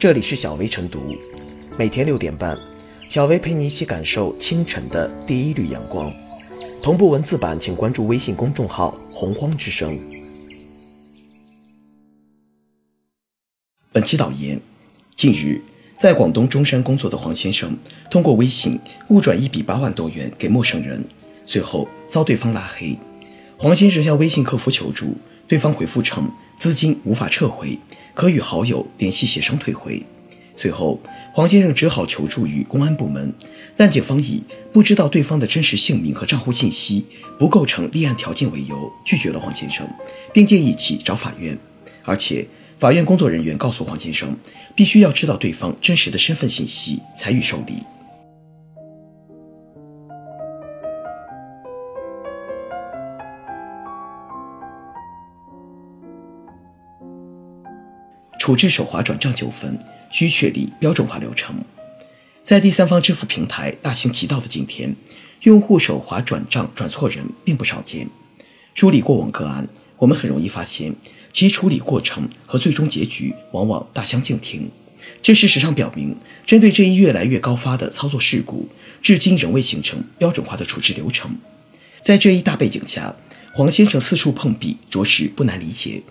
这里是小薇晨读，每天六点半，小薇陪你一起感受清晨的第一缕阳光。同步文字版，请关注微信公众号“洪荒之声”。本期导言：近日，在广东中山工作的黄先生，通过微信误转一笔八万多元给陌生人，随后遭对方拉黑。黄先生向微信客服求助，对方回复称资金无法撤回，可与好友联系协商退回。随后，黄先生只好求助于公安部门，但警方以不知道对方的真实姓名和账户信息不构成立案条件为由，拒绝了黄先生，并建议其找法院。而且，法院工作人员告诉黄先生，必须要知道对方真实的身份信息才予受理。处置手滑转账纠纷需确立标准化流程。在第三方支付平台大行其道的今天，用户手滑转账转错人并不少见。梳理过往个案，我们很容易发现其处理过程和最终结局往往大相径庭。这事实上表明，针对这一越来越高发的操作事故，至今仍未形成标准化的处置流程。在这一大背景下，黄先生四处碰壁，着实不难理解。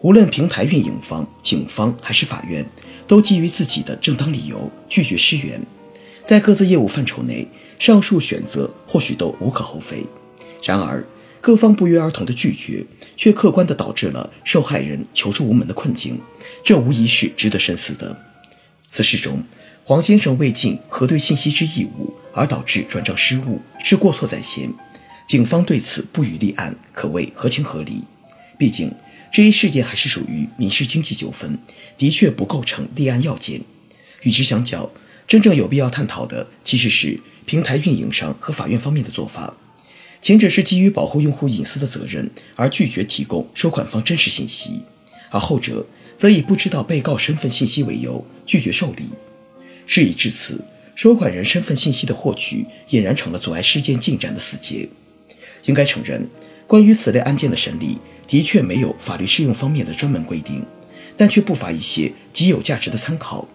无论平台运营方、警方还是法院，都基于自己的正当理由拒绝施援。在各自业务范畴内，上述选择或许都无可厚非。然而，各方不约而同的拒绝，却客观地导致了受害人求助无门的困境，这无疑是值得深思的。此事中，黄先生未尽核对信息之义务，而导致转账失误，是过错在先。警方对此不予立案，可谓合情合理。毕竟，这一事件还是属于民事经济纠纷，的确不构成立案要件。与之相较，真正有必要探讨的其实是平台运营商和法院方面的做法。前者是基于保护用户隐私的责任而拒绝提供收款方真实信息，而后者则以不知道被告身份信息为由拒绝受理。事已至此，收款人身份信息的获取俨然成了阻碍事件进展的死结。应该承认。关于此类案件的审理，的确没有法律适用方面的专门规定，但却不乏一些极有价值的参考。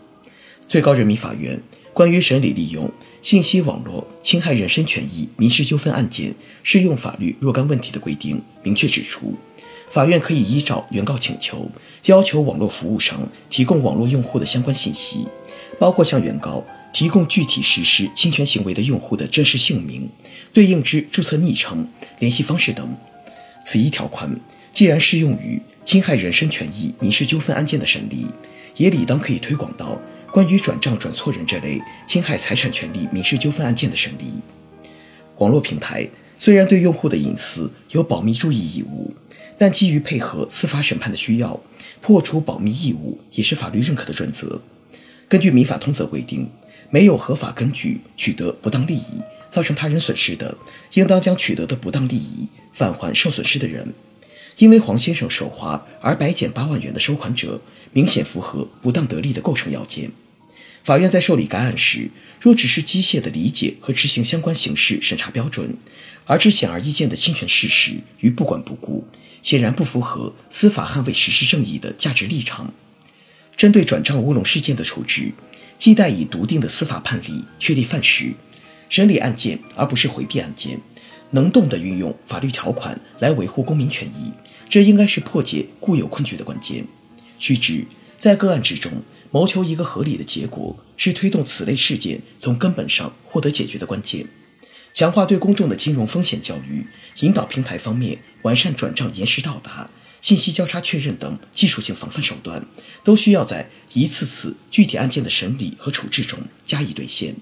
最高人民法院关于审理利用信息网络侵害人身权益民事纠纷案件适用法律若干问题的规定，明确指出，法院可以依照原告请求，要求网络服务商提供网络用户的相关信息，包括向原告。提供具体实施侵权行为的用户的真实姓名、对应之注册昵称、联系方式等。此一条款既然适用于侵害人身权益民事纠纷案件的审理，也理当可以推广到关于转账转错人这类侵害财产权利民事纠纷案件的审理。网络平台虽然对用户的隐私有保密注意义务，但基于配合司法审判的需要，破除保密义务也是法律认可的准则。根据民法通则规定。没有合法根据取得不当利益，造成他人损失的，应当将取得的不当利益返还受损失的人。因为黄先生手滑而白捡八万元的收款者，明显符合不当得利的构成要件。法院在受理该案时，若只是机械的理解和执行相关刑事审查标准，而知显而易见的侵权事实与不管不顾，显然不符合司法捍卫实施正义的价值立场。针对转账乌龙事件的处置。既待以笃定的司法判例确立范式，审理案件而不是回避案件，能动地运用法律条款来维护公民权益，这应该是破解固有困局的关键。须知，在个案之中，谋求一个合理的结果，是推动此类事件从根本上获得解决的关键。强化对公众的金融风险教育，引导平台方面完善转账延时到达。信息交叉确认等技术性防范手段，都需要在一次次具体案件的审理和处置中加以兑现。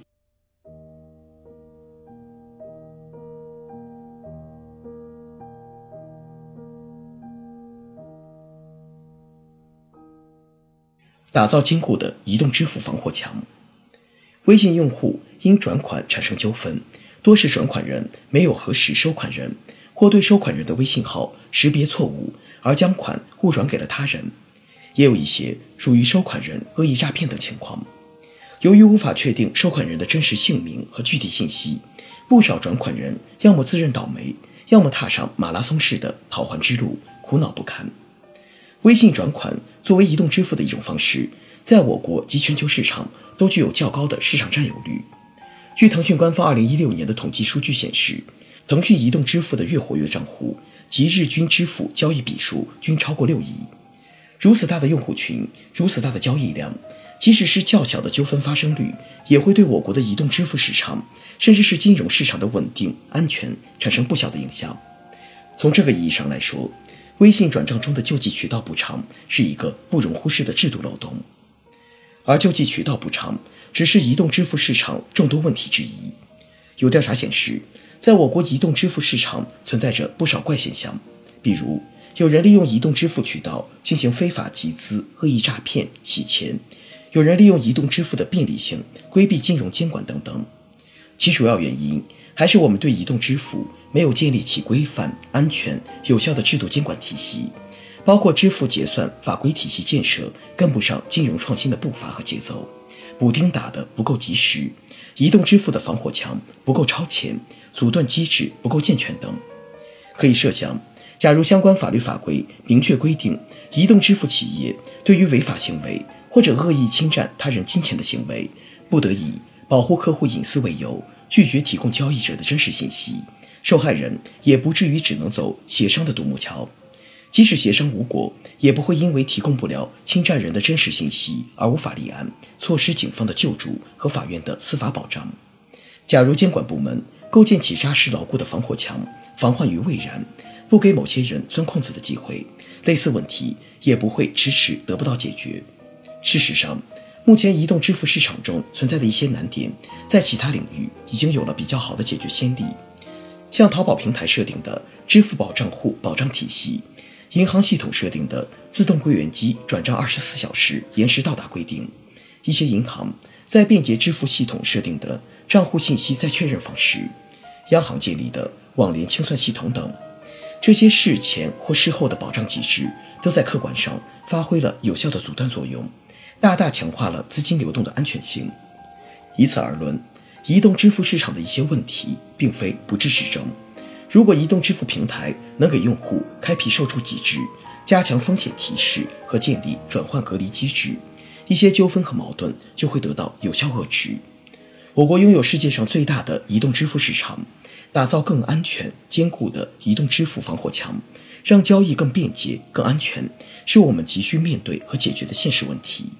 打造坚固的移动支付防火墙。微信用户因转款产生纠纷，多是转款人没有核实收款人。或对收款人的微信号识别错误而将款误转给了他人，也有一些属于收款人恶意诈骗等情况。由于无法确定收款人的真实姓名和具体信息，不少转款人要么自认倒霉，要么踏上马拉松式的讨还之路，苦恼不堪。微信转款作为移动支付的一种方式，在我国及全球市场都具有较高的市场占有率。据腾讯官方2016年的统计数据显示，腾讯移动支付的月活跃账户及日均支付交易笔数均超过六亿。如此大的用户群，如此大的交易量，即使是较小的纠纷发生率，也会对我国的移动支付市场，甚至是金融市场的稳定安全产生不小的影响。从这个意义上来说，微信转账中的救济渠道补偿是一个不容忽视的制度漏洞，而救济渠道补偿只是移动支付市场众多问题之一。有调查显示，在我国移动支付市场存在着不少怪现象，比如有人利用移动支付渠道进行非法集资、恶意诈骗、洗钱；有人利用移动支付的便利性规避金融监管等等。其主要原因还是我们对移动支付没有建立起规范、安全、有效的制度监管体系，包括支付结算法规体系建设跟不上金融创新的步伐和节奏，补丁打得不够及时，移动支付的防火墙不够超前，阻断机制不够健全等。可以设想，假如相关法律法规明确规定，移动支付企业对于违法行为或者恶意侵占他人金钱的行为，不得以保护客户隐私为由，拒绝提供交易者的真实信息，受害人也不至于只能走协商的独木桥。即使协商无果，也不会因为提供不了侵占人的真实信息而无法立案，错失警方的救助和法院的司法保障。假如监管部门构建起扎实牢固的防火墙，防患于未然，不给某些人钻空子的机会，类似问题也不会迟迟得不到解决。事实上，目前移动支付市场中存在的一些难点，在其他领域已经有了比较好的解决先例，像淘宝平台设定的支付宝账户保障体系，银行系统设定的自动柜员机转账二十四小时延时到达规定，一些银行在便捷支付系统设定的账户信息再确认方式，央行建立的网联清算系统等，这些事前或事后的保障机制，都在客观上发挥了有效的阻断作用。大大强化了资金流动的安全性。以此而论，移动支付市场的一些问题并非不治之症。如果移动支付平台能给用户开辟售出机制，加强风险提示和建立转换隔离机制，一些纠纷和矛盾就会得到有效遏制。我国拥有世界上最大的移动支付市场，打造更安全、坚固的移动支付防火墙。让交易更便捷、更安全，是我们急需面对和解决的现实问题。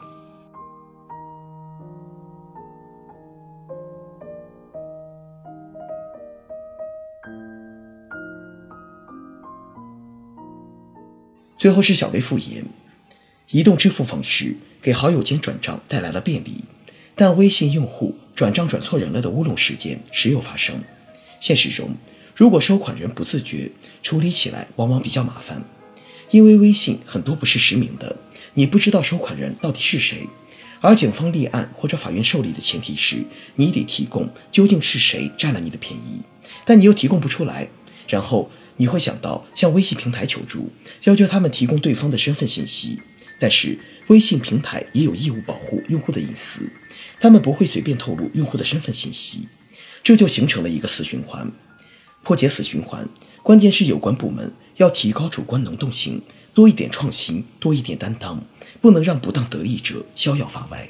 最后是小微复言，移动支付方式给好友间转账带来了便利，但微信用户转账转错人了的乌龙事件时有发生。现实中，如果收款人不自觉，处理起来往往比较麻烦。因为微信很多不是实名的，你不知道收款人到底是谁，而警方立案或者法院受理的前提是你得提供究竟是谁占了你的便宜，但你又提供不出来，然后。你会想到向微信平台求助，要求他们提供对方的身份信息，但是微信平台也有义务保护用户的隐私，他们不会随便透露用户的身份信息，这就形成了一个死循环。破解死循环，关键是有关部门要提高主观能动性，多一点创新，多一点担当，不能让不当得利者逍遥法外。